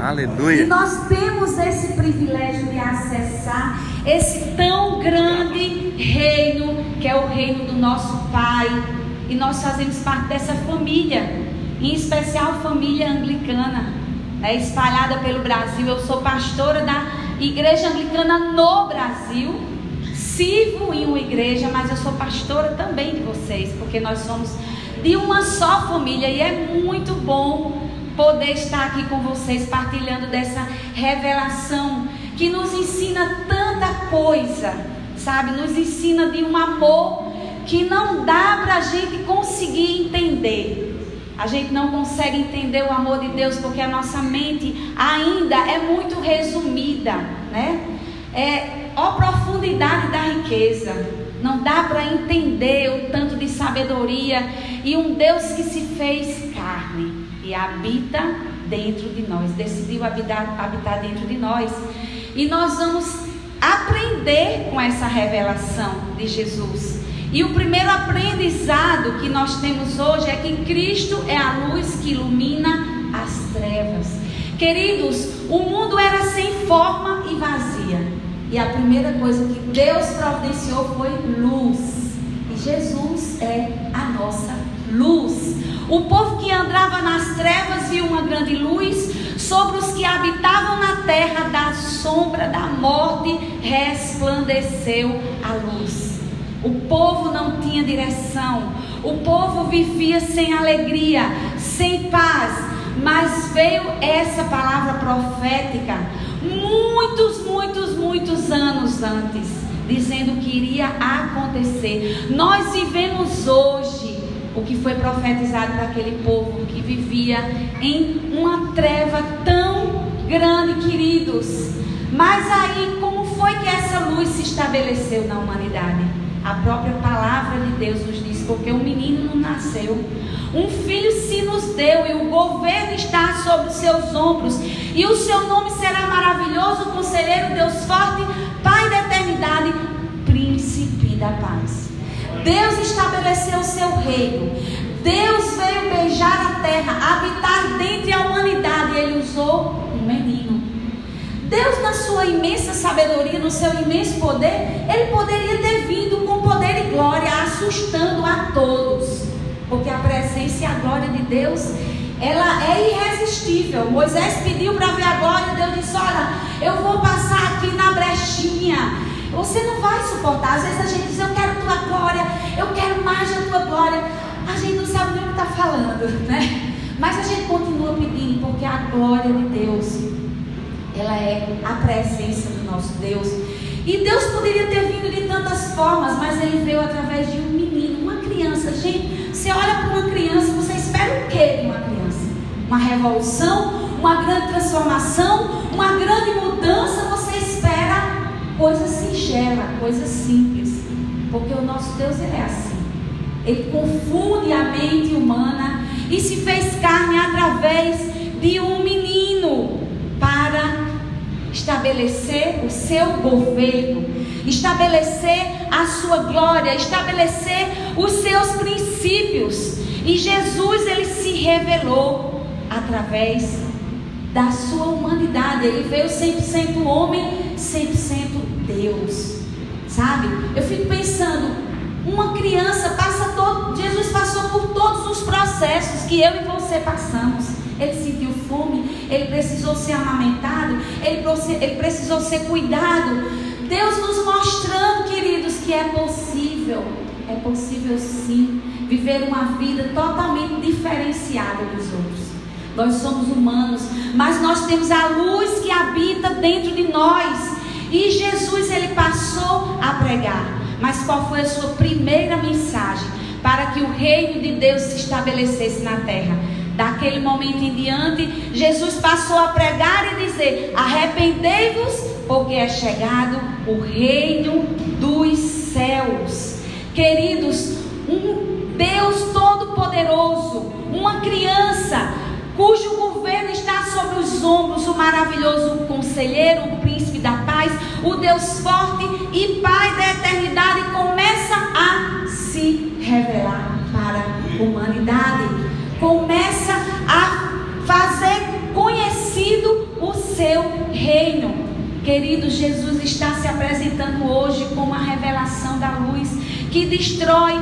Aleluia. E nós temos esse privilégio de acessar esse tão grande reino, que é o reino do nosso Pai. E nós fazemos parte dessa família, em especial família anglicana, né, espalhada pelo Brasil. Eu sou pastora da Igreja Anglicana no Brasil. Sirvo em uma igreja, mas eu sou pastora também de vocês, porque nós somos de uma só família e é muito bom poder estar aqui com vocês partilhando dessa revelação que nos ensina tanta coisa, sabe? Nos ensina de um amor que não dá para a gente conseguir entender. A gente não consegue entender o amor de Deus porque a nossa mente ainda é muito resumida, né? É a profundidade da riqueza. Não dá para entender o tanto de sabedoria e um Deus que se fez carne habita dentro de nós, decidiu habitar, habitar dentro de nós. E nós vamos aprender com essa revelação de Jesus. E o primeiro aprendizado que nós temos hoje é que Cristo é a luz que ilumina as trevas. Queridos, o mundo era sem forma e vazia. E a primeira coisa que Deus providenciou foi luz. E Jesus é a nossa luz. O povo que andava nas trevas viu uma grande luz, sobre os que habitavam na terra da sombra da morte resplandeceu a luz. O povo não tinha direção, o povo vivia sem alegria, sem paz, mas veio essa palavra profética muitos, muitos, muitos anos antes, dizendo que iria acontecer. Nós vivemos hoje o que foi profetizado para aquele povo que vivia em uma treva tão grande, queridos. Mas aí, como foi que essa luz se estabeleceu na humanidade? A própria palavra de Deus nos diz: porque um menino não nasceu, um filho se nos deu, e o governo está sobre os seus ombros, e o seu nome será maravilhoso, conselheiro, Deus forte, Pai da eternidade, príncipe da paz. Deus estabeleceu o seu reino. Deus veio beijar a terra, habitar dentre a humanidade. Ele usou um menino. Deus, na sua imensa sabedoria, no seu imenso poder, ele poderia ter vindo com poder e glória, assustando a todos. Porque a presença e a glória de Deus, ela é irresistível. Moisés pediu para ver a glória, Deus disse: Olha, eu vou passar aqui na brechinha. Você não vai suportar. Às vezes a gente diz, eu quero tua glória, eu quero mais da tua glória. A gente não sabe nem o que está falando, né? Mas a gente continua pedindo, porque a glória de Deus, ela é a presença do nosso Deus. E Deus poderia ter vindo de tantas formas, mas ele veio através de um menino, uma criança. Gente, você olha para uma criança, você espera o que de uma criança? Uma revolução, uma grande transformação, uma grande mudança, você espera coisa singela, coisa simples. Porque o nosso Deus ele é assim. Ele confunde a mente humana e se fez carne através de um menino para estabelecer o seu governo, estabelecer a sua glória, estabelecer os seus princípios. E Jesus ele se revelou através da sua humanidade. Ele veio 100% homem, 100% Deus. Sabe? Eu fico pensando, uma criança passa todo, Jesus passou por todos os processos que eu e você passamos. Ele sentiu fome, ele precisou ser amamentado, ele, ele precisou ser cuidado. Deus nos mostrando, queridos, que é possível, é possível sim, viver uma vida totalmente diferenciada dos outros. Nós somos humanos, mas nós temos a luz que habita dentro de nós. E Jesus ele passou a pregar. Mas qual foi a sua primeira mensagem para que o reino de Deus se estabelecesse na terra? Daquele momento em diante, Jesus passou a pregar e dizer: Arrependei-vos, porque é chegado o reino dos céus. Queridos, um Deus todo-poderoso, uma criança cujo governo está sobre os ombros, o maravilhoso conselheiro, o príncipe o Deus forte e Pai da eternidade, começa a se revelar para a humanidade, começa a fazer conhecido Querido, Jesus está se apresentando hoje como a revelação da luz que destrói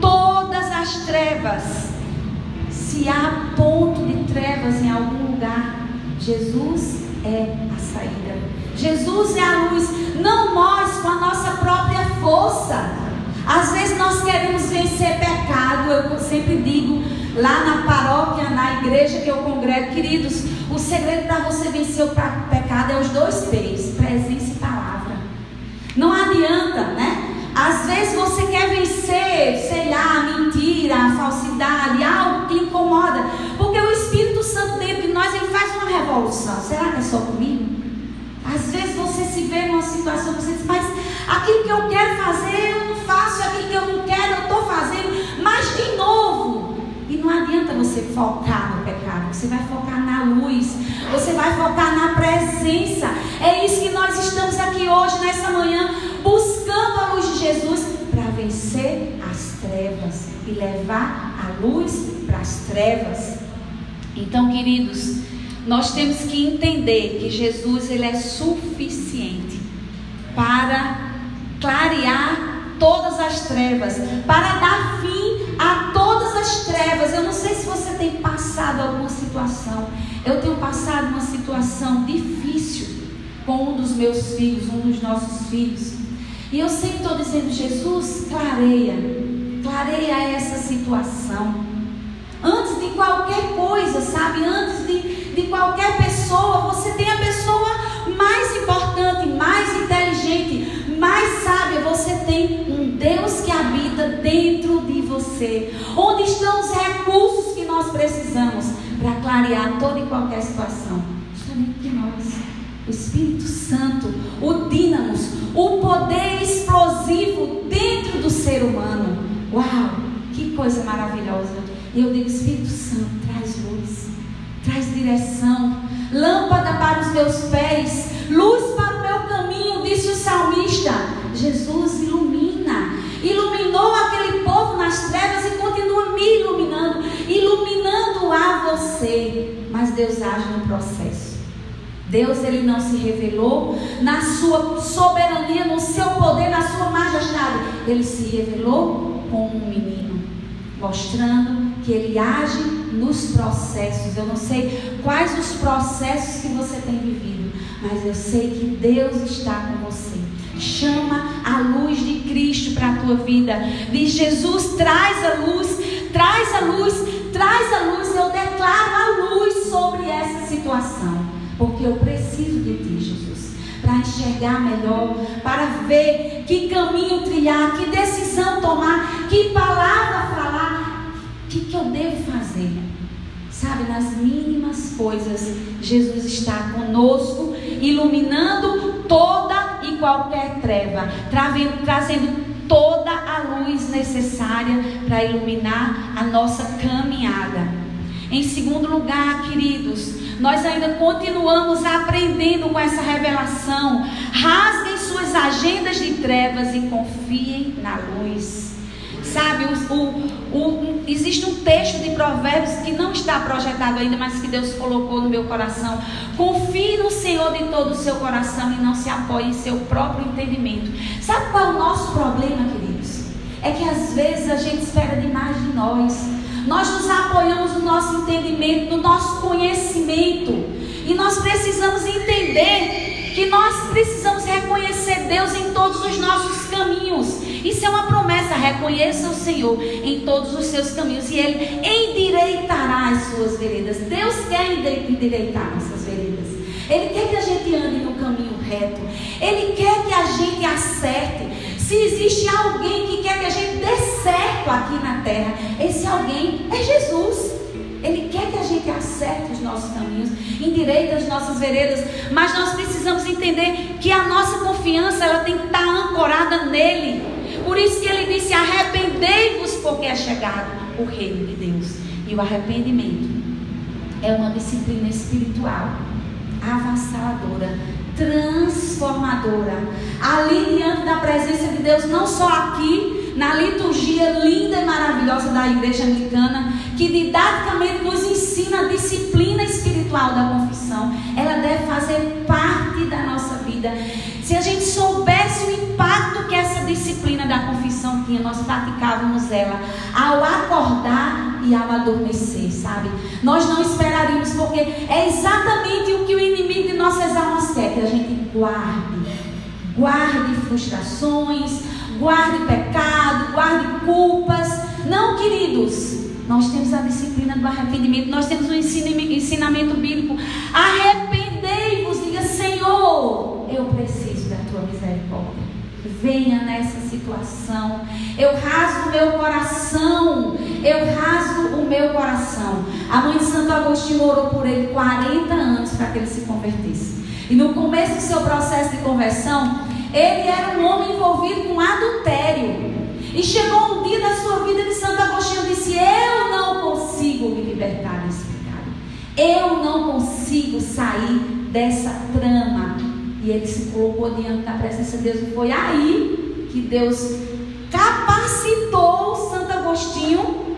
todas as trevas. Se há ponto de trevas em algum lugar, Jesus é a saída. Jesus é a luz, não nós com a nossa própria força. Às vezes nós queremos vencer pecado, eu sempre digo, lá na paróquia, na igreja que eu congrego, queridos, o segredo para você vencer o pecado é os dois P's: presença e palavra. Não adianta, né? Às vezes você quer vencer, sei lá, a mentira, a falsidade, algo que incomoda, porque o Espírito Santo dentro de nós ele faz uma revolução. Será que é só comigo? Você se vê numa situação, você diz, mas aquilo que eu quero fazer eu não faço, aquilo que eu não quero eu estou fazendo, mas de novo. E não adianta você focar no pecado, você vai focar na luz, você vai focar na presença. É isso que nós estamos aqui hoje, nessa manhã, buscando a luz de Jesus para vencer as trevas e levar a luz para as trevas. Então, queridos, nós temos que entender que Jesus ele é suficiente para clarear todas as trevas, para dar fim a todas as trevas. Eu não sei se você tem passado alguma situação. Eu tenho passado uma situação difícil com um dos meus filhos, um dos nossos filhos. E eu sempre estou dizendo, Jesus, clareia, clareia essa situação. Antes de qualquer coisa, sabe? Antes de, qualquer pessoa, você tem a pessoa mais importante, mais inteligente, mais sábia. Você tem um Deus que habita dentro de você. Onde estão os recursos que nós precisamos para clarear toda e qualquer situação? Dentro de nós. O Espírito Santo, o dínamos, o poder explosivo dentro do ser humano. Uau, que coisa maravilhosa. E eu digo, Espírito Santo, traz direção, lâmpada para os meus pés, luz para o meu caminho, disse o salmista. Jesus ilumina, iluminou aquele povo nas trevas e continua me iluminando, iluminando a você. Mas Deus age no processo. Deus ele não se revelou na sua soberania, no seu poder, na sua majestade. Ele se revelou como um menino, mostrando que Ele age nos processos. Eu não sei quais os processos que você tem vivido, mas eu sei que Deus está com você. Chama a luz de Cristo para a tua vida. Diz Jesus, traz a luz, traz a luz, traz a luz. Eu declaro a luz sobre essa situação, porque eu preciso de ti, Jesus para enxergar melhor, para ver que caminho trilhar, que decisão tomar, que palavra falar, que, que eu devo fazer? Sabe, nas mínimas coisas, Jesus está conosco, iluminando toda e qualquer treva, trazendo toda a luz necessária para iluminar a nossa caminhada. Em segundo lugar, queridos, nós ainda continuamos aprendendo com essa revelação. Rasguem suas agendas de trevas e confiem na luz. Sabe, o, o, o, existe um texto de provérbios que não está projetado ainda, mas que Deus colocou no meu coração. Confie no Senhor de todo o seu coração e não se apoie em seu próprio entendimento. Sabe qual é o nosso problema, queridos? É que às vezes a gente espera demais de nós. Nós nos apoiamos no nosso entendimento, no nosso conhecimento. E nós precisamos entender que nós precisamos reconhecer Deus em todos os nossos caminhos. Isso é uma promessa. Reconheça o Senhor em todos os seus caminhos e Ele endireitará as suas veredas. Deus quer endireitar nossas veredas. Ele quer que a gente ande no caminho reto. Ele quer que a gente acerte. Se existe alguém que quer que a gente dê certo aqui na terra, esse alguém é Jesus. Ele quer nossos caminhos, endireite as nossas veredas, mas nós precisamos entender que a nossa confiança ela tem que estar ancorada nele. Por isso que ele disse: arrependei-vos, porque é chegado o reino de Deus. E o arrependimento é uma disciplina espiritual avassaladora, transformadora. Ali diante da presença de Deus, não só aqui, na liturgia linda e maravilhosa da igreja anglicana, que didaticamente nos ensina a disciplina espiritual da confissão. Ela deve fazer parte da nossa vida. Se a gente soubesse o impacto que essa disciplina da confissão tinha, nós praticávamos ela ao acordar e ao adormecer, sabe? Nós não esperaríamos, porque é exatamente o que o inimigo de nossas almas quer, que a gente guarde. Guarde frustrações, guarde pecado, guarde culpas. Não, queridos, nós temos a disciplina do arrependimento, nós temos o um ensinamento bíblico. Arrependei-vos, diga Senhor, eu preciso da tua misericórdia. Venha nessa situação. Eu rasgo o meu coração. Eu rasgo o meu coração. A mãe de Santo Agostinho orou por ele 40 anos para que ele se convertesse. E no começo do seu processo de conversão, ele era um homem envolvido com adultério. E chegou um dia da sua vida de Santo Agostinho disse: Eu não consigo me libertar desse pecado. Eu não consigo sair dessa trama. E ele se colocou diante da presença de Deus. E foi aí que Deus capacitou Santo Agostinho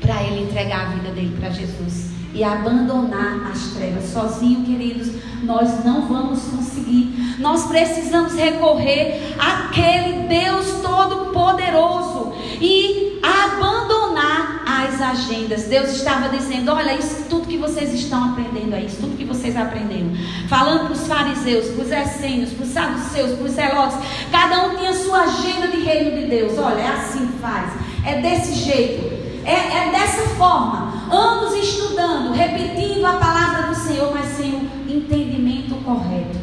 para ele entregar a vida dele para Jesus e abandonar as trevas. Sozinho, queridos, nós não vamos conseguir. Nós precisamos recorrer àquele Deus Todo-Poderoso e abandonar as agendas. Deus estava dizendo: Olha, isso tudo que vocês estão aprendendo aí, isso tudo que vocês aprenderam. Falando para os fariseus, para os essênios, para os saduceus, para os zelotes. Cada um tinha sua agenda de reino de Deus. Olha, é assim que faz. É desse jeito. É, é dessa forma anos estudando, repetindo a palavra do Senhor, mas sem o entendimento correto.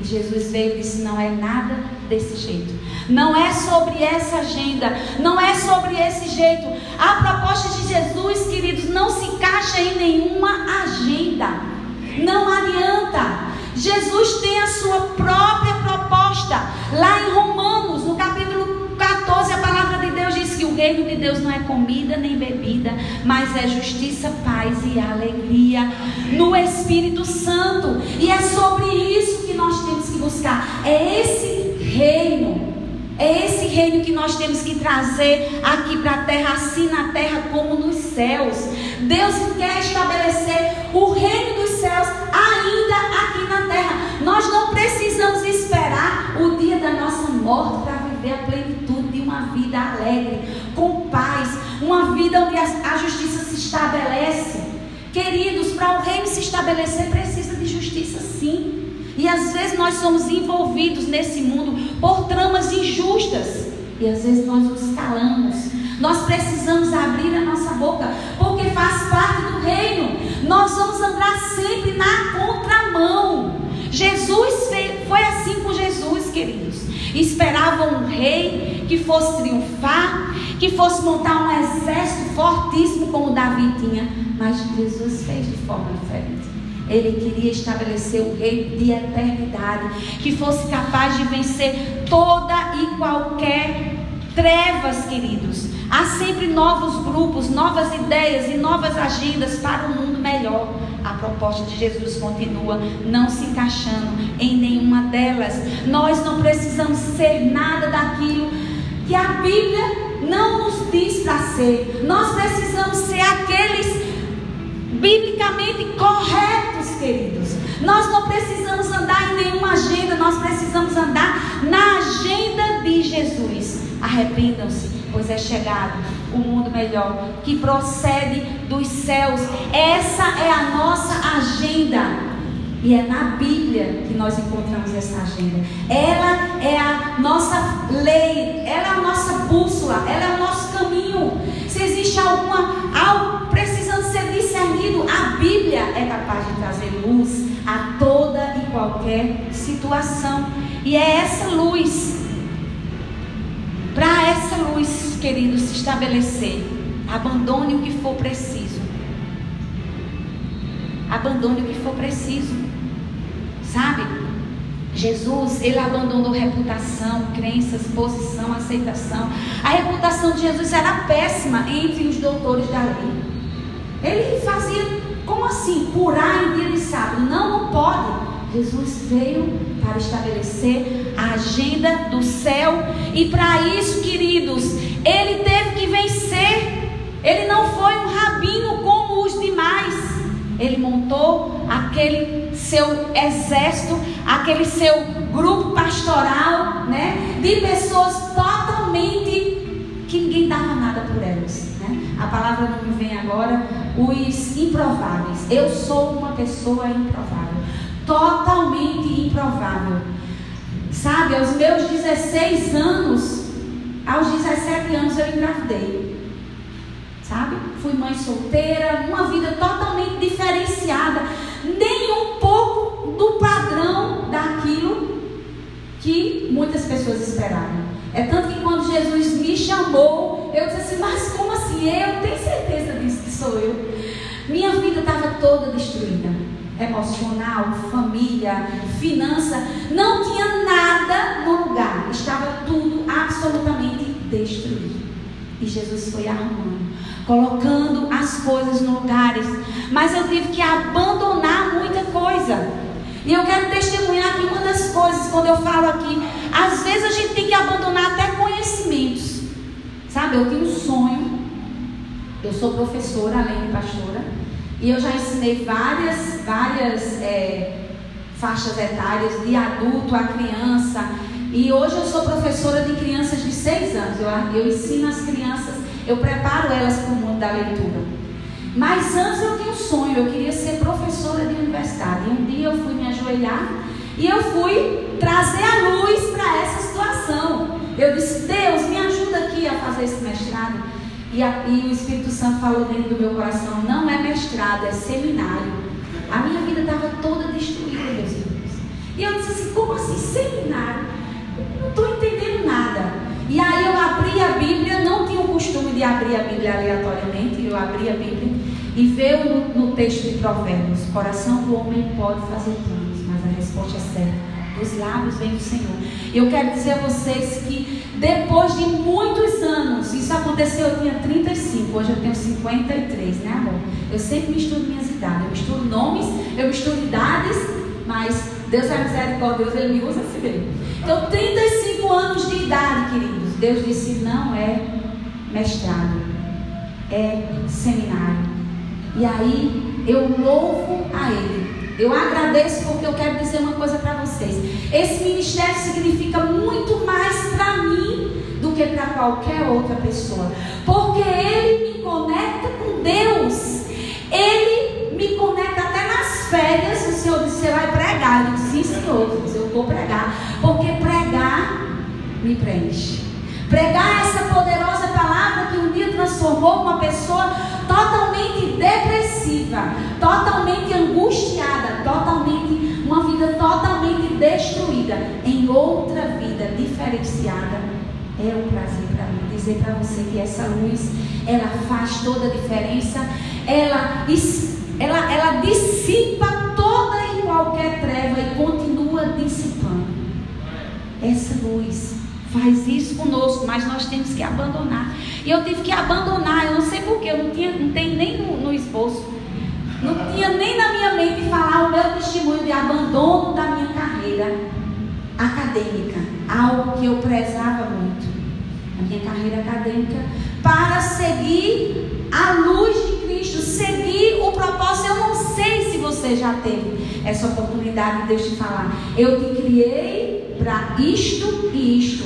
E Jesus veio e disse: não é nada desse jeito. Não é sobre essa agenda, não é sobre esse jeito. A proposta de Jesus, queridos, não se encaixa em nenhuma agenda. Não adianta. Jesus tem a sua própria proposta. Lá em Romanos, no capítulo que o reino de Deus não é comida nem bebida, mas é justiça, paz e alegria no Espírito Santo. E é sobre isso que nós temos que buscar. É esse reino. É esse reino que nós temos que trazer aqui para a terra, assim na terra como nos céus. Deus quer estabelecer o reino dos céus ainda aqui na terra. Nós não precisamos esperar o dia da nossa morte para viver a plenitude de uma vida alegre, com paz, uma vida onde a, justiça se estabelece. Queridos, para o reino se estabelecer precisa de justiça sim. E às vezes nós somos envolvidos nesse mundo por tramas injustas. E às vezes nós nos calamos. Nós precisamos abrir a nossa boca, porque faz parte do reino. Nós vamos andar sempre na contramão. Jesus foi assim com Jesus, queridos. Esperavam um rei que fosse triunfar, que fosse montar um exército fortíssimo como Davi tinha, mas Jesus fez de forma diferente. Ele queria estabelecer um reino de eternidade, que fosse capaz de vencer toda e qualquer trevas, queridos. Há sempre novos grupos, novas ideias e novas agendas para um mundo melhor. A proposta de Jesus continua não se encaixando em nenhuma delas. Nós não precisamos ser nada daquilo que a Bíblia não nos diz para ser. Nós precisamos ser aqueles biblicamente corretos, queridos. Nós não precisamos andar em nenhuma agenda, nós precisamos andar na agenda de Jesus. Arrependam-se, pois é chegado o mundo melhor que procede dos céus. Essa é a nossa agenda. E é na Bíblia que nós encontramos essa agenda. Ela é a nossa lei, ela é a nossa bússola, ela é o nosso caminho. Se existe alguma algo precisando ser discernido, a Bíblia é capaz de trazer luz a toda e qualquer situação. E é essa luz, para essa luz, querido, se estabelecer, abandone o que for preciso. Abandone o que for preciso. Sabe? Jesus, ele abandonou reputação, crenças, posição, aceitação. A reputação de Jesus era péssima entre os doutores da lei. Ele fazia, como assim, curar em dia de sábado? Não, não pode. Jesus veio para estabelecer a agenda do céu e para isso, queridos, ele teve que vencer. Ele não foi um rabino como os demais. Ele montou aquele seu exército, aquele seu grupo pastoral, né? De pessoas totalmente que ninguém dava nada por elas. Né? A palavra não me vem agora, os improváveis. Eu sou uma pessoa improvável, totalmente improvável. Sabe, aos meus 16 anos, aos 17 anos eu engravidei. Sabe? Fui mãe solteira, uma vida totalmente diferenciada, nem um pouco do padrão daquilo que muitas pessoas esperavam. É tanto que quando Jesus me chamou, eu disse assim, mas como assim? Eu tenho certeza disso que sou eu. Minha vida estava toda destruída. Emocional, família, finança, não tinha nada no lugar. Estava tudo absolutamente destruído. E Jesus foi arrumando, colocando as coisas no lugares. Mas eu tive que abandonar muita coisa. E eu quero testemunhar que uma das coisas, quando eu falo aqui, às vezes a gente tem que abandonar até conhecimentos. Sabe, eu tenho um sonho. Eu sou professora, além de pastora. E eu já ensinei várias, várias é, faixas etárias, de adulto a criança. E hoje eu sou professora de crianças de 6 anos. Eu, eu ensino as crianças, eu preparo elas para o mundo da leitura. Mas antes eu tinha um sonho, eu queria ser professora de universidade. E um dia eu fui me ajoelhar e eu fui trazer a luz para essa situação. Eu disse, Deus, me ajuda aqui a fazer esse mestrado. E, a, e o Espírito Santo falou dentro do meu coração, não é mestrado, é seminário. A minha vida estava toda destruída, meus irmãos. E eu disse assim, como assim seminário? Não estou entendendo nada. E aí eu abri a Bíblia, não tinha o costume de abrir a Bíblia aleatoriamente, eu abri a Bíblia e veio no, no texto de Provérbios: coração do homem pode fazer planos, mas a resposta é certa. Dos lábios vem do Senhor. Eu quero dizer a vocês que depois de muitos anos, isso aconteceu, eu tinha 35, hoje eu tenho 53, né amor? Eu sempre misturo minhas idades, eu misturo nomes, eu misturo idades, mas Deus é misericordioso, Ele me usa assim mesmo. Então, 35 anos de idade, queridos. Deus disse: não é mestrado, é seminário. E aí, eu louvo a Ele. Eu agradeço porque eu quero dizer uma coisa para vocês. Esse ministério significa muito mais para mim do que para qualquer outra pessoa. Porque ele me conecta com Deus. Ele me conecta férias. O Senhor disse: Você vai pregar. Eu disse: Sim, Senhor. Eu, vou pregar. Porque pregar me preenche. Pregar essa poderosa palavra que um dia transformou uma pessoa totalmente depressiva, totalmente angustiada, totalmente uma vida totalmente destruída em outra vida diferenciada. É um prazer para mim dizer para você que essa luz, ela faz toda a diferença, ela, ela, ela dissipa toda e qualquer treva e continua dissipando. Essa luz faz isso conosco, mas nós temos que abandonar. E eu tive que abandonar, eu não sei porquê, eu não, tinha, não tem nem no, no esboço. Não tinha nem na minha mente falar o meu testemunho de abandono da minha carreira acadêmica, algo que eu prezava muito, a minha carreira acadêmica, para seguir a luz seguir o propósito. Eu não sei se você já teve essa oportunidade de Deus te falar. Eu te criei para isto e isto.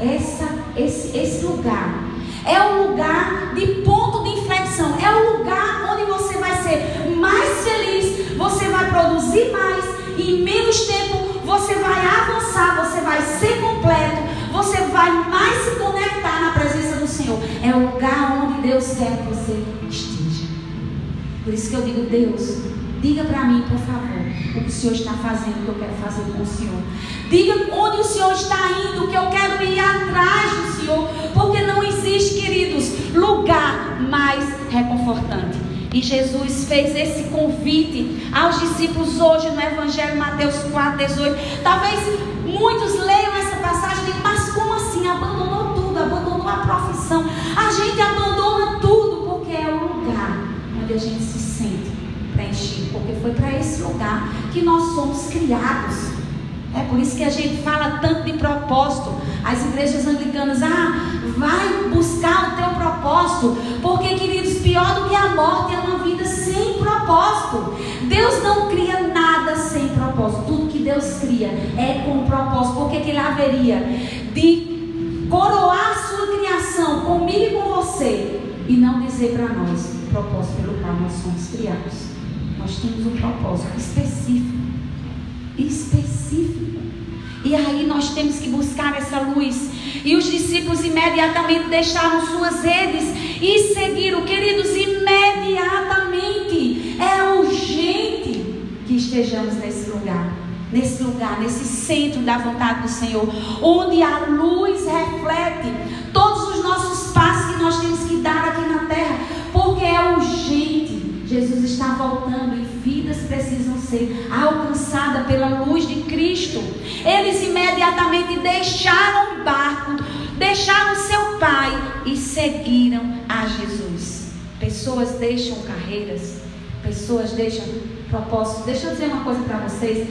Essa, esse, esse lugar é o lugar de ponto de inflexão. É o lugar onde você vai ser mais feliz, você vai produzir mais e em menos tempo você vai avançar, você vai ser completo, você vai mais se conectar na presença do Senhor. É o lugar onde Deus quer que você esteja. Por isso que eu digo, Deus, diga para mim, por favor, o que o Senhor está fazendo, o que eu quero fazer com o Senhor. Diga onde o Senhor está indo, que eu quero ir atrás do Senhor, porque não existe, queridos, lugar mais reconfortante. E Jesus fez esse convite aos discípulos hoje no Evangelho Mateus 4, 18. Talvez muitos leiam essa passagem e mas como assim? Abandonou tudo, abandonou a profissão. A gente abandona tudo porque é o lugar onde a gente se sente preenchido. Porque foi para esse lugar que nós somos criados. É por isso que a gente fala tanto de propósito. As igrejas anglicanas, ah, vai buscar o teu propósito. Porque, queridos, pior do que a morte é uma vida sem propósito. Deus não cria nada sem propósito. Tudo que Deus cria é com propósito. Porque que ele haveria de coroar coração, comigo e com você, e não dizer para nós propósito pelo qual nós somos criados. Nós temos um propósito específico. Específico. E aí nós temos que buscar essa luz. E os discípulos imediatamente deixaram suas redes e seguiram, queridos, imediatamente. É urgente que estejamos nesse lugar nesse lugar, nesse centro da vontade do Senhor, onde a luz reflete todos os nossos passos que nós temos que dar aqui na terra, é urgente. Jesus está voltando e vidas precisam ser alcançadas pela luz de Cristo. Eles imediatamente deixaram o barco, deixaram seu pai e seguiram a Jesus. Pessoas deixam carreiras, pessoas deixam propósitos. Deixa eu dizer uma coisa para vocês.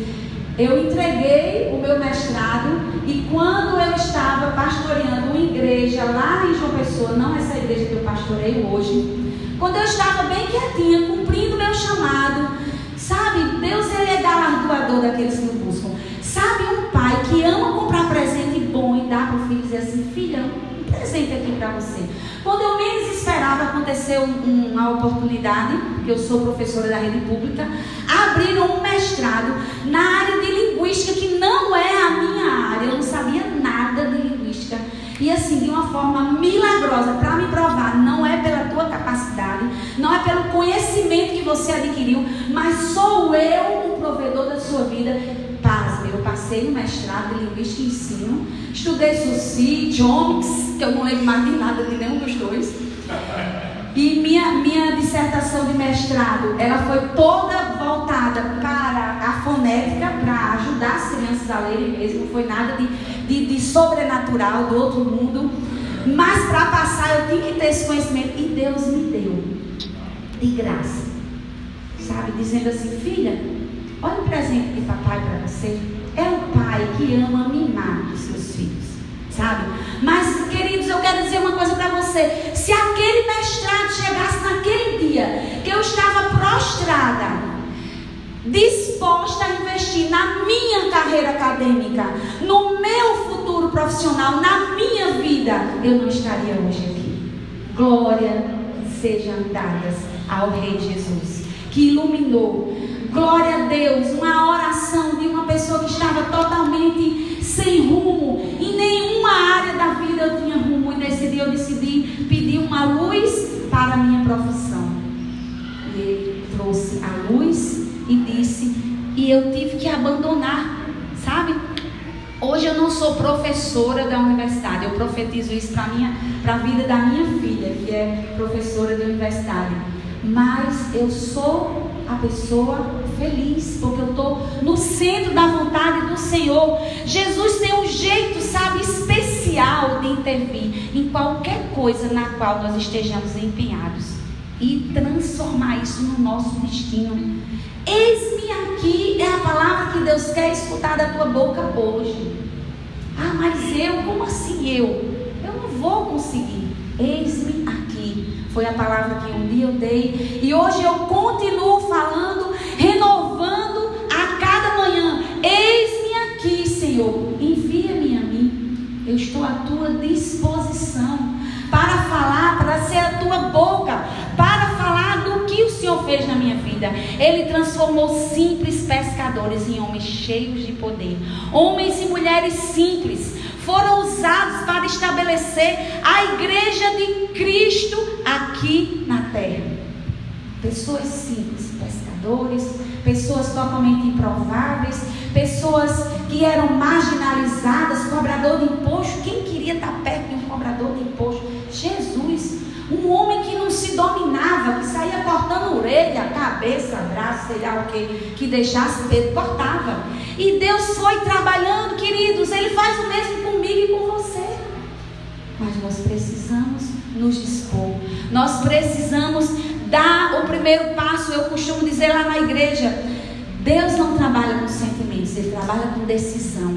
Eu entreguei o meu mestrado e quando eu estava pastoreando uma igreja lá em João Pessoa, não essa igreja que eu pastoreio hoje, quando eu estava bem quietinha, cumprindo meu chamado, sabe, Deus ele é galardoador daqueles que o buscam. Sabe um pai que ama comprar presente bom e dar para o filho e dizer assim, filha, um presente aqui para você. Quando eu menos esperava, aconteceu uma oportunidade, eu sou professora da rede pública, abriram um mestrado na área de linguística, que não é a minha área, eu não sabia nada de linguística. E assim, de uma forma milagrosa, para me provar, não é pela tua capacidade, não é pelo conhecimento que você adquiriu, mas sou eu o provedor da sua vida. Eu passei no mestrado de linguística e ensino, estudei Suci, Jones, que eu não lembro mais de nada de nenhum dos dois. E minha, minha dissertação de mestrado, ela foi toda voltada para a fonética, para ajudar as crianças a lerem mesmo, não foi nada de, de, de sobrenatural, do outro mundo. Mas para passar eu tinha que ter esse conhecimento e Deus me deu, de graça, sabe? Dizendo assim, filha, olha o presente de papai para você. É o pai que ama mimar os seus filhos sabe? Mas, queridos, eu quero dizer uma coisa para você. Se aquele mestrado chegasse naquele dia que eu estava prostrada, disposta a investir na minha carreira acadêmica, no meu futuro profissional, na minha vida, eu não estaria hoje aqui. Glória sejam dadas ao Rei Jesus, que iluminou. Glória a Deus, uma oração de uma pessoa que estava totalmente sem rumo, em nenhuma área da vida eu tinha rumo, e dia eu decidi pedir uma luz para a minha profissão. E ele trouxe a luz e disse, e eu tive que abandonar, sabe? Hoje eu não sou professora da universidade, eu profetizo isso para a vida da minha filha, que é professora de universidade. Mas eu sou a pessoa feliz, porque eu estou no centro da vontade do Senhor. Jesus tem um jeito, sabe, especial de intervir em qualquer coisa na qual nós estejamos empenhados e transformar isso no nosso destino. Eis-me aqui é a palavra que Deus quer escutar da tua boca hoje. Ah, mas eu, como assim eu? Eu não vou conseguir. Eis-me aqui. Foi a palavra que um dia eu dei. E hoje eu continuo falando, renovando a cada manhã. Eis-me aqui, Senhor. Envia-me a mim. Eu estou à tua disposição para falar, para ser a tua boca, para falar do que o Senhor fez na minha vida. Ele transformou simples pescadores em homens cheios de poder, homens e mulheres simples foram usados para estabelecer a igreja de Cristo aqui na terra. Pessoas simples, pescadores, pessoas totalmente improváveis, pessoas que eram marginalizadas, cobrador de imposto. Quem queria estar perto de um cobrador de imposto? Jesus, um homem que não se dominava, que saía cortando orelha, cabeça, braço, sei lá o que, que deixasse Pedro, cortava. E Deus foi trabalhando, queridos, Ele faz o mesmo comigo e com você. Mas nós precisamos nos dispor, nós precisamos dar o primeiro passo. Eu costumo dizer lá na igreja: Deus não trabalha com sentimentos, Ele trabalha com decisão,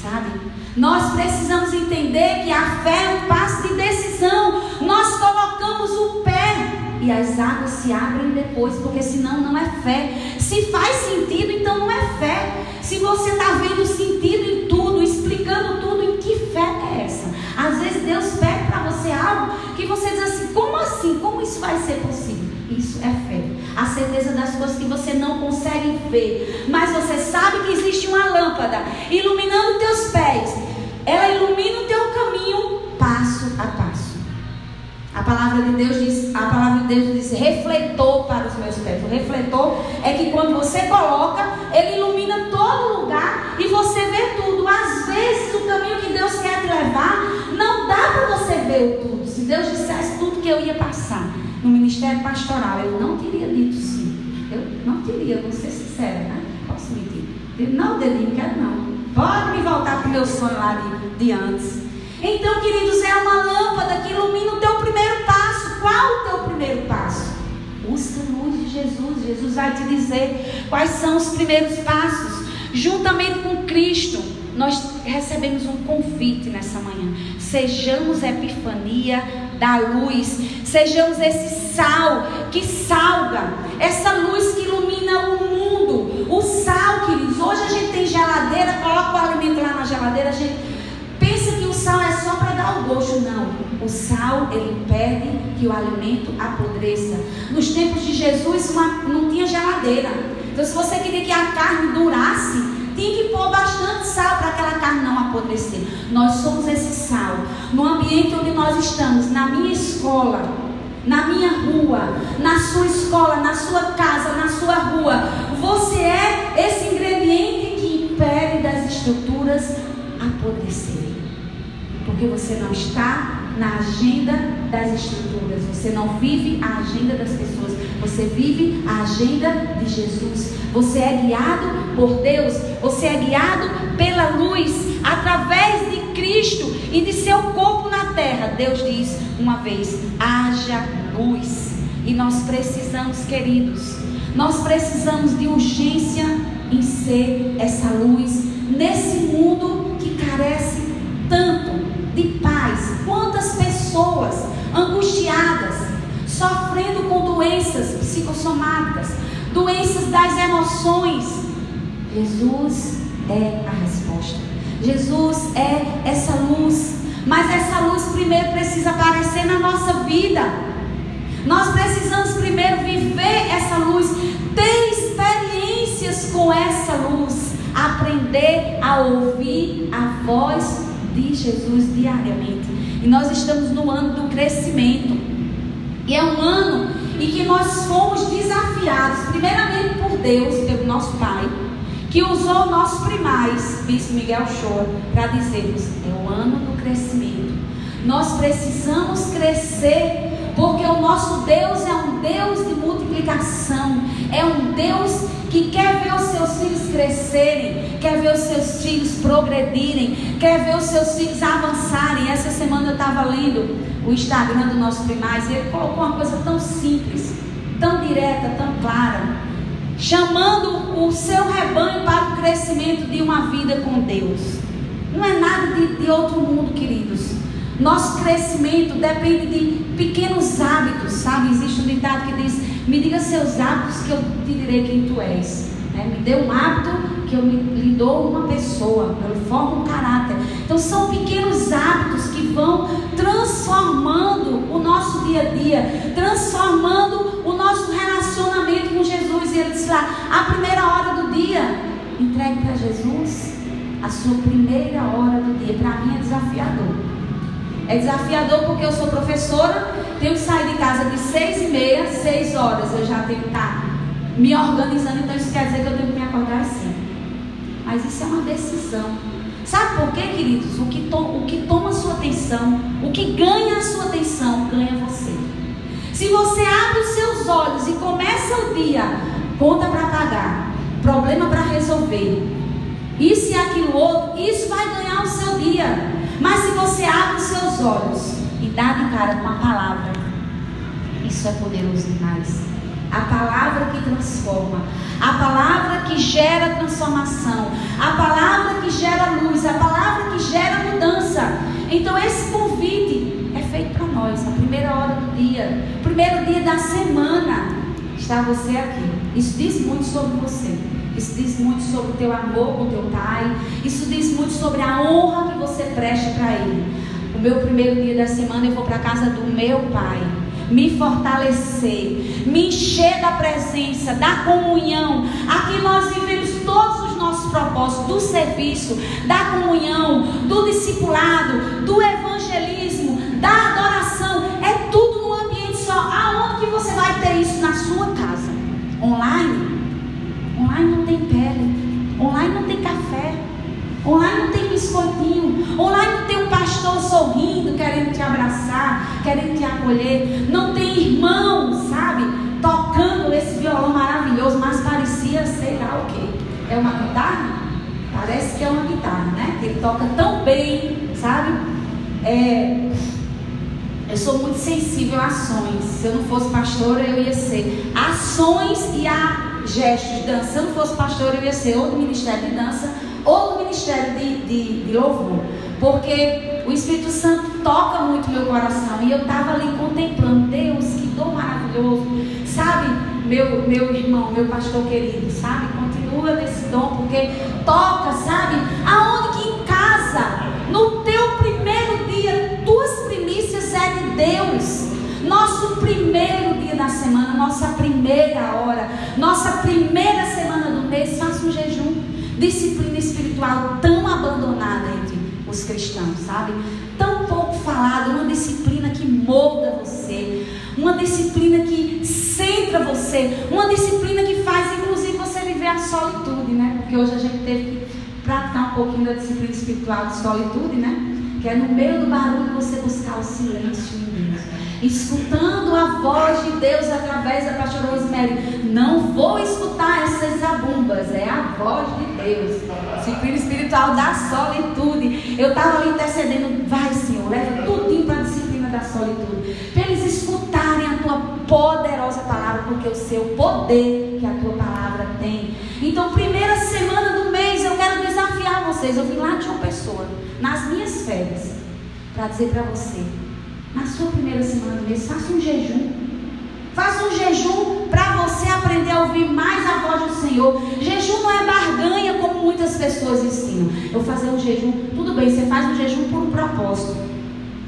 sabe? Nós precisamos entender que a fé é um passo de decisão. Nós colocamos o pé e as águas se abrem depois, porque senão não é fé. Se faz sentido, então não é fé. Se você está vendo sentido em tudo, explicando tudo, em que fé é essa? Às vezes Deus pede para você algo que você diz assim: como assim? Como isso vai ser possível? Isso é fé. A certeza das coisas que você não consegue ver, mas você sabe que existe uma lâmpada iluminando teus pés. Ela ilumina o teu caminho passo a passo. Palavra de Deus diz, a palavra de Deus diz, refletor para os meus pés. O refletor é que quando você coloca, ele ilumina todo lugar e você vê tudo. Às vezes o caminho que Deus quer te levar, não dá para você ver tudo. Se Deus dissesse tudo que eu ia passar no ministério pastoral, eu não teria dito sim. Eu não teria, vou ser sincera, né? Posso mentir. Não, dedinho, quero não. Pode me voltar para o meu sonho lá de, de antes. Então, queridos, é uma lâmpada que ilumina o teu primeiro passo. Qual o teu primeiro passo? Busca a luz de Jesus. Jesus vai te dizer quais são os primeiros passos. Juntamente com Cristo, nós recebemos um convite nessa manhã. Sejamos a epifania da luz. Sejamos esse sal que salga. Essa luz que ilumina o mundo. O sal, queridos. Hoje a gente tem geladeira, coloca o alimento lá na geladeira, a gente sal é só para dar o gosto, não. O sal, ele impede que o alimento apodreça. Nos tempos de Jesus, uma, não tinha geladeira. Então, se você queria que a carne durasse, tinha que pôr bastante sal para aquela carne não apodrecer. Nós somos esse sal. No ambiente onde nós estamos, na minha escola, na minha rua, na sua escola, na sua casa, na sua rua, você é esse ingrediente que impede das estruturas apodrecerem. Porque você não está na agenda das estruturas. Você não vive a agenda das pessoas. Você vive a agenda de Jesus. Você é guiado por Deus. Você é guiado pela luz através de Cristo e de seu corpo na terra. Deus diz uma vez: haja luz. E nós precisamos, queridos, nós precisamos de urgência em ser essa luz nesse mundo que carece tanto Quantas pessoas angustiadas, sofrendo com doenças psicossomáticas, doenças das emoções. Jesus é a resposta. Jesus é essa luz. Mas essa luz primeiro precisa aparecer na nossa vida. Nós precisamos primeiro viver essa luz, ter experiências com essa luz, aprender a ouvir a voz de Jesus diariamente. E nós estamos no ano do crescimento. E é um ano em que nós fomos desafiados, primeiramente por Deus, pelo nosso Pai, que usou nossos primais, Bispo Miguel Shoa, para dizermos: é o ano do crescimento. Nós precisamos crescer porque o nosso Deus é um Deus de multiplicação, é um Deus que quer ver os seus filhos crescerem, quer ver os seus filhos progredirem, quer ver os seus filhos avançarem. Essa semana eu estava lendo o Instagram do nosso primaz e ele colocou uma coisa tão simples, tão direta, tão clara, chamando o seu rebanho para o crescimento de uma vida com Deus. Não é nada de, de outro mundo, queridos. Nosso crescimento depende de pequenos hábitos, sabe? Existe um ditado que diz: Me diga seus hábitos que eu te direi quem tu és. Né? Me dê um hábito que eu lhe dou uma pessoa, eu formo um caráter. Então são pequenos hábitos que vão transformando o nosso dia a dia, transformando o nosso relacionamento com Jesus. E ele diz lá: a primeira hora do dia, entregue para Jesus a sua primeira hora do dia. Para mim é desafiador. É desafiador porque eu sou professora, tenho que sair de casa de seis e meia, seis horas. Eu já tenho que estar me organizando, então isso quer dizer que eu tenho que me acordar assim. Mas isso é uma decisão. Sabe por quê, queridos? O que, to o que toma sua atenção, o que ganha a sua atenção, ganha você. Se você abre os seus olhos e começa o dia, conta para pagar, problema para resolver, isso e aquilo outro, isso vai ganhar o seu dia. Mas se você abre os seus olhos e dá de cara com a palavra, isso é poderoso demais. A palavra que transforma, a palavra que gera transformação, a palavra que gera luz, a palavra que gera mudança. Então esse convite é feito para nós, na primeira hora do dia, primeiro dia da semana, está você aqui. Isso diz muito sobre você. Isso diz muito sobre o teu amor com teu pai. Isso diz muito sobre a honra que você presta para ele. O meu primeiro dia da semana eu vou para casa do meu pai, me fortalecer, me encher da presença, da comunhão. Aqui nós vivemos todos os nossos propósitos do serviço, da comunhão, do discipulado, do evangelismo, da adoração. É tudo num ambiente só. Aonde que você vai ter isso na sua casa? Online biscoitinho. Online não tem um pastor sorrindo, querendo te abraçar, querendo te acolher. Não tem irmão, sabe? Tocando esse violão maravilhoso, mas parecia sei lá o que. É uma guitarra? Parece que é uma guitarra, né? Ele toca tão bem, sabe? É, eu sou muito sensível a ações. Se eu não fosse pastora, eu ia ser ações e a gestos de dança. Se eu não fosse pastora, eu ia ser ou do Ministério de Dança ou do Ministério de, de, de Louvor. Porque o Espírito Santo toca muito meu coração. E eu estava ali contemplando, Deus, que dom maravilhoso. Sabe, meu, meu irmão, meu pastor querido, sabe? Continua nesse dom, porque toca, sabe? Aonde que em casa, no teu primeiro dia, tuas primícias é de Deus. Nosso primeiro dia da semana, nossa primeira hora, nossa primeira semana do mês, faça um jejum. Disciplina espiritual tão abandonada entre os cristãos, sabe? Tão pouco falada, uma disciplina que molda você, uma disciplina que centra você, uma disciplina que faz, inclusive, você viver a solitude, né? Porque hoje a gente teve que praticar um pouquinho da disciplina espiritual de solitude, né? Que é no meio do barulho você buscar o silêncio em Deus escutando a voz de Deus através da pastora Rosemary. Não vou escutar essas zabumbas, é a voz de Deus. Disciplina espiritual da solitude. Eu estava ali intercedendo, vai Senhor, leva tudinho para a disciplina da solitude. Para eles escutarem a tua poderosa palavra, porque o seu poder que a tua palavra tem. Então, primeira semana do mês, eu quero desafiar vocês. Eu vim lá de uma pessoa, nas minhas férias, para dizer para você na sua primeira semana do mês, faça um jejum. Faça um jejum para você aprender a ouvir mais a voz do Senhor. Jejum não é barganha como muitas pessoas ensinam. Eu fazer um jejum, tudo bem, você faz um jejum por um propósito.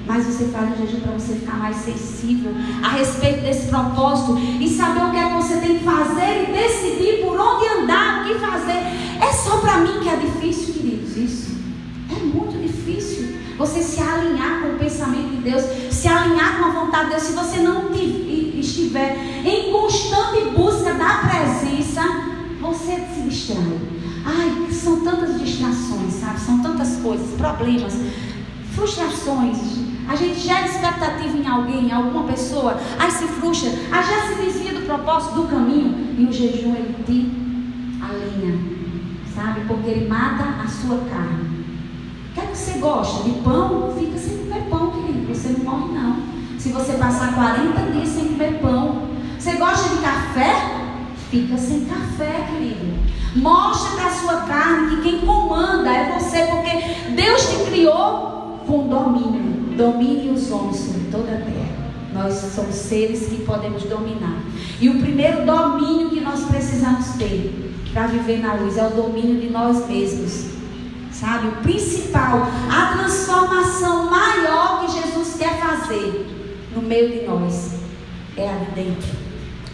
Mas você faz um jejum para você ficar mais sensível a respeito desse propósito e saber o que é que você tem que fazer e decidir por onde andar, o que fazer. É só para mim que é difícil, queridos, isso. É muito difícil você se alinhar com o pensamento de Deus, se alinhar com a vontade de Deus. Se você não estiver em constante busca da presença, você se distrai. Ai, são tantas distrações, sabe? São tantas coisas, problemas, frustrações. A gente gera expectativa em alguém, em alguma pessoa, aí se frustra, aí já se desvia do propósito, do caminho, e o jejum ele te alinha, sabe? Porque ele mata a sua carne. O que é que você gosta? De pão? Fica sem comer pão, querido. Você não morre, não. Se você passar 40 dias sem comer pão. Você gosta de café? Fica sem café, querido. Mostre para a sua carne que quem comanda é você, porque Deus te criou com domínio. Domine os homens sobre toda a terra. Nós somos seres que podemos dominar. E o primeiro domínio que nós precisamos ter para viver na luz é o domínio de nós mesmos sabe? O principal, a transformação maior que Jesus quer fazer no meio de nós é a de dentro.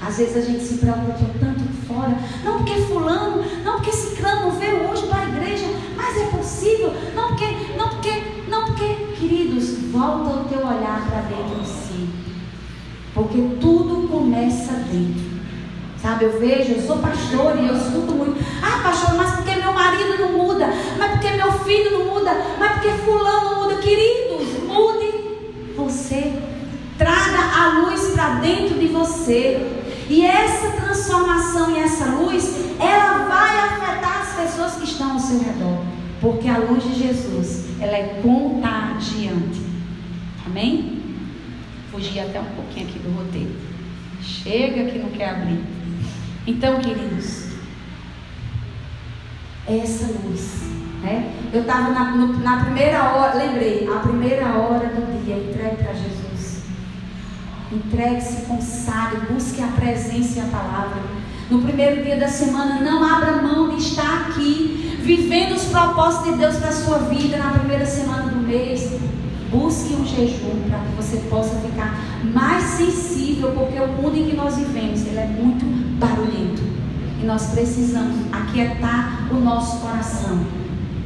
Às vezes a gente se preocupa tanto fora, não porque fulano, não porque não veio hoje para a igreja, mas é possível, não porque, não porque, não porque, queridos, volta o teu olhar para dentro de si. Porque tudo começa dentro. Sabe, eu vejo, eu sou pastor e eu escuto muito. Ah, pastor, mas porque não muda? Mas porque meu filho não muda? Mas porque fulano não muda? Queridos, mude você. Traga a luz para dentro de você. E essa transformação e essa luz, ela vai afetar as pessoas que estão ao seu redor. Porque a luz de Jesus, ela é contagiante. Amém? Fugi até um pouquinho aqui do roteiro. Chega que não quer abrir. Então, queridos, essa luz. Né? Eu estava na, na, primeira hora, lembrei, a primeira hora do dia, entregue para Jesus. Entregue-se, consagre, busque a presença e a palavra. No primeiro dia da semana, não abra mão de estar aqui, vivendo os propósitos de Deus para a sua vida na primeira semana do mês. busque um jejum para que você possa ficar mais sensível, porque o mundo em que nós vivemos ele é muito barulhento. E nós precisamos aquietar o nosso coração.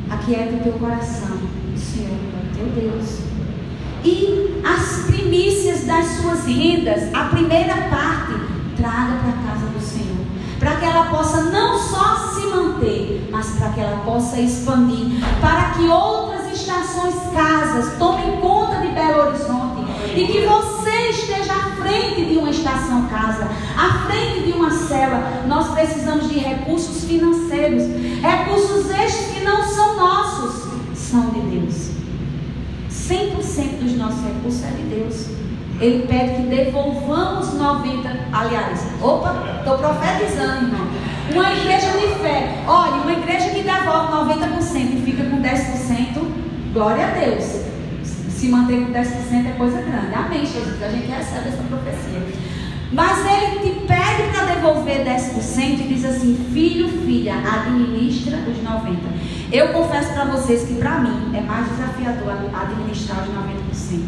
Aquieta o teu coração, Senhor, é teu Deus. E as primícias das suas rendas, a primeira parte, traga para a casa do Senhor. Para que ela possa não só se manter, mas para que ela possa expandir. Para que outras estações casas tomem conta de Belo Horizonte. E que você esteja à frente estação casa, à frente de uma cela. Nós precisamos de recursos financeiros. Recursos estes que não são nossos, são de Deus. 100% dos nossos recursos é de Deus. Ele pede que devolvamos 90, aliás, opa, estou profetizando, irmão. Uma igreja de fé, olha, uma igreja que devolve 90% e fica com 10%, glória a Deus. Se manter com 10% é coisa grande. Amém, Jesus. A gente recebe essa profecia. Mas ele te pede para devolver 10% e diz assim: filho, filha, administra os 90%. Eu confesso para vocês que para mim é mais desafiador administrar os 90%.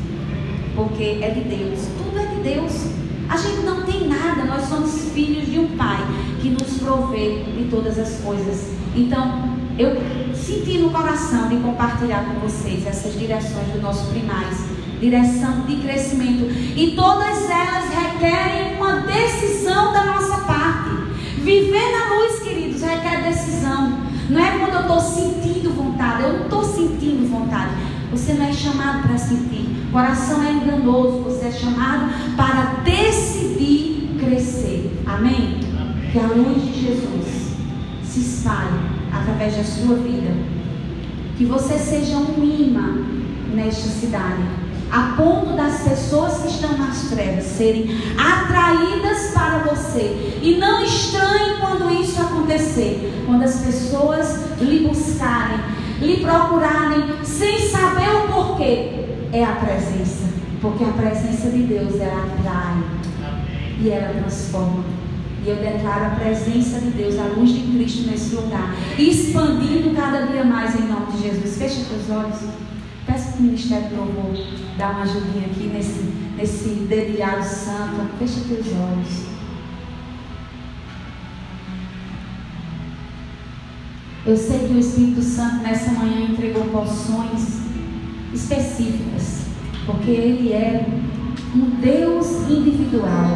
Porque é de Deus. Tudo é de Deus. A gente não tem nada, nós somos filhos de um Pai que nos provê de todas as coisas. Então, eu senti no coração de compartilhar com vocês essas direções do nosso primais, direção de crescimento. E todas elas requerem uma decisão da nossa parte. Viver na luz, queridos, requer decisão. Não é quando eu estou sentindo vontade, eu não estou sentindo vontade. Você não é chamado para sentir. O coração é enganoso. Você é chamado para decidir crescer. Amém? Amém. Que a luz de Jesus se espalhe através da sua vida. Que você seja um imã nesta cidade. A ponto das pessoas que estão nas trevas serem atraídas para você. E não estranhe quando isso acontecer. Quando as pessoas lhe buscarem, lhe procurarem, sem saber o porquê. É a presença. Porque a presença de Deus, ela atrai. E ela transforma. E eu declaro a presença de Deus, a luz de Cristo nesse lugar, expandindo cada dia mais em nome de Jesus. Fecha teus olhos. Que o Ministério do Louvor dá uma ajudinha aqui nesse, nesse dedilhado santo. Fecha teus olhos. Eu sei que o Espírito Santo nessa manhã entregou poções específicas, porque Ele é um Deus individual.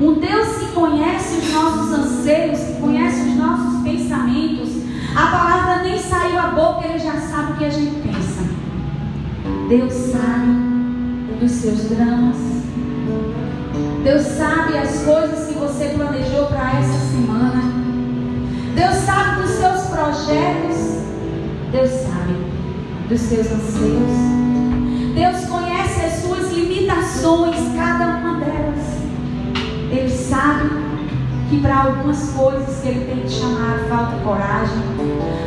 Um Deus que conhece os nossos anseios, que conhece os nossos pensamentos. A palavra nem saiu a boca, ele já sabe o que a gente pensa. Deus sabe dos seus dramas. Deus sabe as coisas que você planejou para essa semana. Deus sabe dos seus projetos. Deus sabe dos seus anseios. Deus conhece as suas limitações, cada uma delas. Ele sabe que para algumas coisas que Ele tem te chamado falta coragem.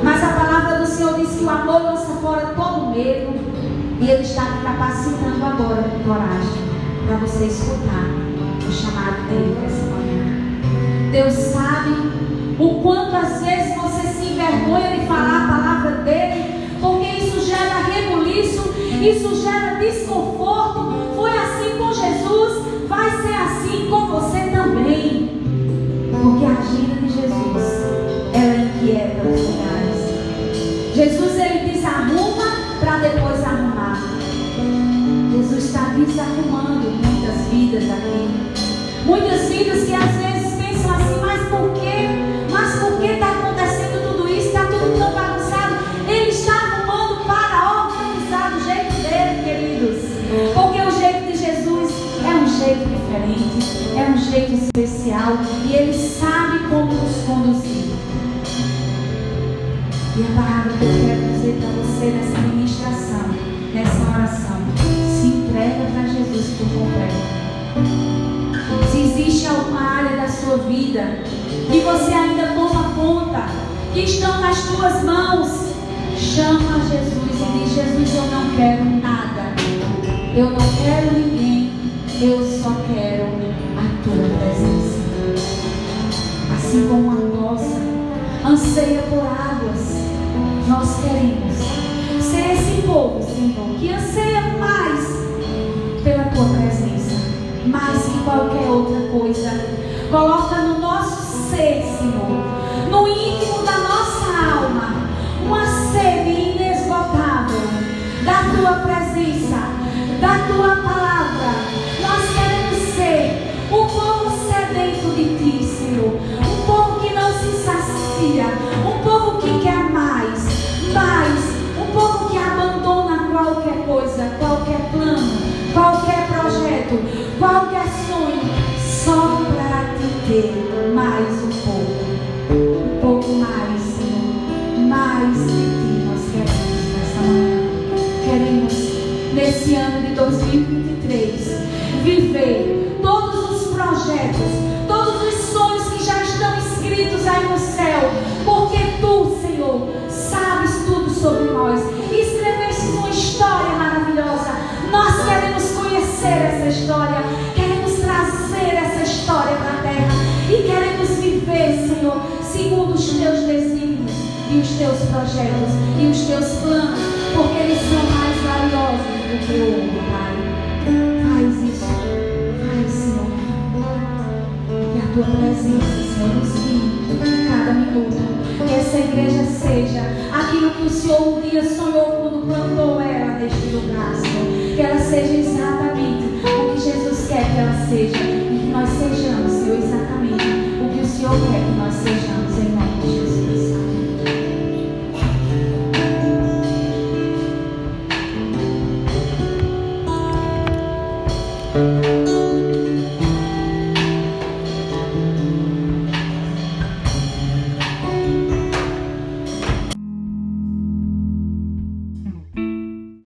Mas a palavra do Senhor diz que o amor lança fora todo medo. E Ele está te capacitando agora com coragem para você escutar o chamado dele nessa manhã. Deus sabe o quanto às vezes você se envergonha de falar a palavra dele, porque isso gera rebuliço, isso gera desconforto. Foi assim com Jesus, vai ser assim com você também. Porque a agenda de Jesus, ela inquieta os lugares. Jesus, ele desarrumando muitas vidas aqui. Muitas vidas que às vezes pensam assim, mas por quê? Mas por que está acontecendo tudo isso? Está tudo tão bagunçado. Ele está arrumando para organizar do jeito dele, queridos. Porque o jeito de Jesus é um jeito diferente, é um jeito especial e Ele sabe como nos conduzir. E a palavra que eu quero dizer para você nessa ministração, nessa oração, entrega para Jesus por completo. Se existe alguma área da sua vida que você ainda toma conta, que estão nas tuas mãos, chama Jesus e diz: Jesus, eu não quero nada, eu não quero ninguém, eu só quero a tua presença. Assim como a nossa anseia por águas, nós queremos ser esse povo Senhor, que anseia mais mais que qualquer outra coisa. Coloca no nosso ser, Senhor, no íntimo da nossa alma, uma sede inesgotável da tua presença, da tua palavra. Ti nós queremos nessa manhã. Queremos, nesse ano de 2023, viver todos os projetos, todos os sonhos que já estão escritos aí no céu, porque tu, Senhor, sabes tudo sobre nós. Escreveste uma história maravilhosa. Nós queremos conhecer essa história, queremos trazer essa história para a terra e queremos viver, Senhor, segundo os teus desígnios e os teus projetos e os teus planos, porque eles são mais valiosos do que o ouro, Pai. Faz isso, faz, Senhor. Que a tua presença, Senhor, nos guie cada minuto. Que essa igreja seja aquilo que o Senhor um dia sonhou quando plantou ela neste lugar, Senhor. Que ela seja exatamente o que Jesus quer que ela seja. E que nós sejamos, Senhor, exatamente o que o Senhor quer que nós sejamos.